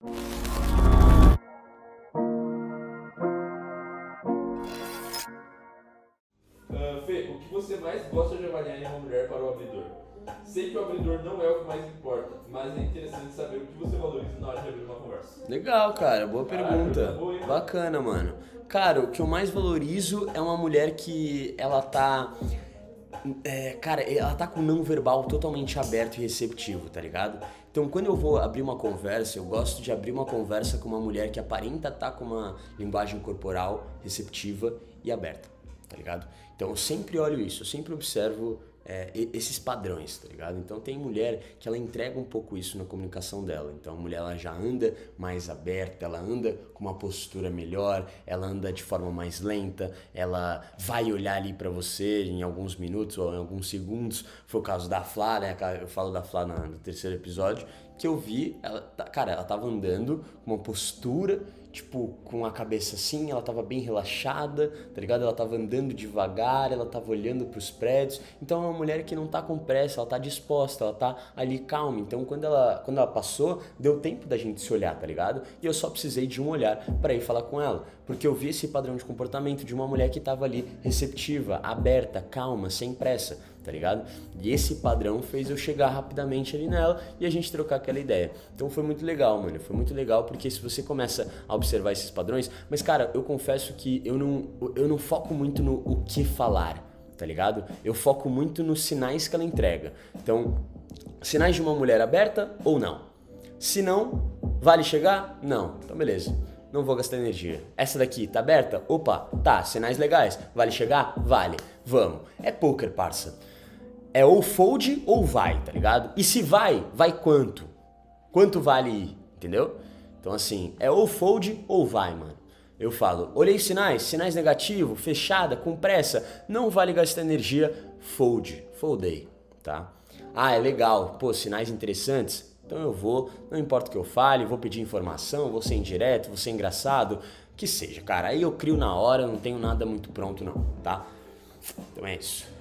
Uh, Fê, o que você mais gosta de avaliar em uma mulher para o abridor? Sei que o abridor não é o que mais importa, mas é interessante saber o que você valoriza na hora de abrir uma conversa. Legal, cara, boa Caralho, pergunta. boa, hein? Bacana, mano. Cara, o que eu mais valorizo é uma mulher que ela tá. É, cara, ela tá com o não verbal totalmente aberto e receptivo, tá ligado? Então, quando eu vou abrir uma conversa, eu gosto de abrir uma conversa com uma mulher que aparenta estar com uma linguagem corporal receptiva e aberta, tá ligado? Então, eu sempre olho isso, eu sempre observo é, esses padrões, tá ligado? Então tem mulher que ela entrega um pouco isso na comunicação dela. Então a mulher ela já anda mais aberta, ela anda com uma postura melhor, ela anda de forma mais lenta, ela vai olhar ali pra você em alguns minutos ou em alguns segundos. Foi o caso da Flá, né? Eu falo da Flá no terceiro episódio, que eu vi, ela, cara, ela tava andando com uma postura tipo, com a cabeça assim, ela tava bem relaxada, tá ligado? Ela tava andando devagar, ela tava olhando pros prédios. Então é uma mulher que não tá com pressa, ela tá disposta, ela tá ali calma. Então quando ela, quando ela passou, deu tempo da gente se olhar, tá ligado? E eu só precisei de um olhar para ir falar com ela, porque eu vi esse padrão de comportamento de uma mulher que tava ali receptiva, aberta, calma, sem pressa, tá ligado? E esse padrão fez eu chegar rapidamente ali nela e a gente trocar aquela ideia. Então foi muito legal, mano. Foi muito legal porque se você começa a observar esses padrões, mas cara, eu confesso que eu não, eu não foco muito no o que falar, tá ligado? Eu foco muito nos sinais que ela entrega. Então, sinais de uma mulher aberta ou não? Se não, vale chegar? Não. Então beleza. Não vou gastar energia. Essa daqui tá aberta? Opa, tá, sinais legais. Vale chegar? Vale. Vamos. É poker, parça. É ou fold ou vai, tá ligado? E se vai, vai quanto? Quanto vale ir, entendeu? Então assim, é ou fold ou vai, mano. Eu falo, olhei sinais, sinais negativo, fechada, com pressa, não vale gastar energia, fold, foldei, tá? Ah, é legal, pô, sinais interessantes, então eu vou, não importa o que eu fale, vou pedir informação, vou ser indireto, vou ser engraçado, que seja, cara. Aí eu crio na hora, não tenho nada muito pronto não, tá? Então é isso.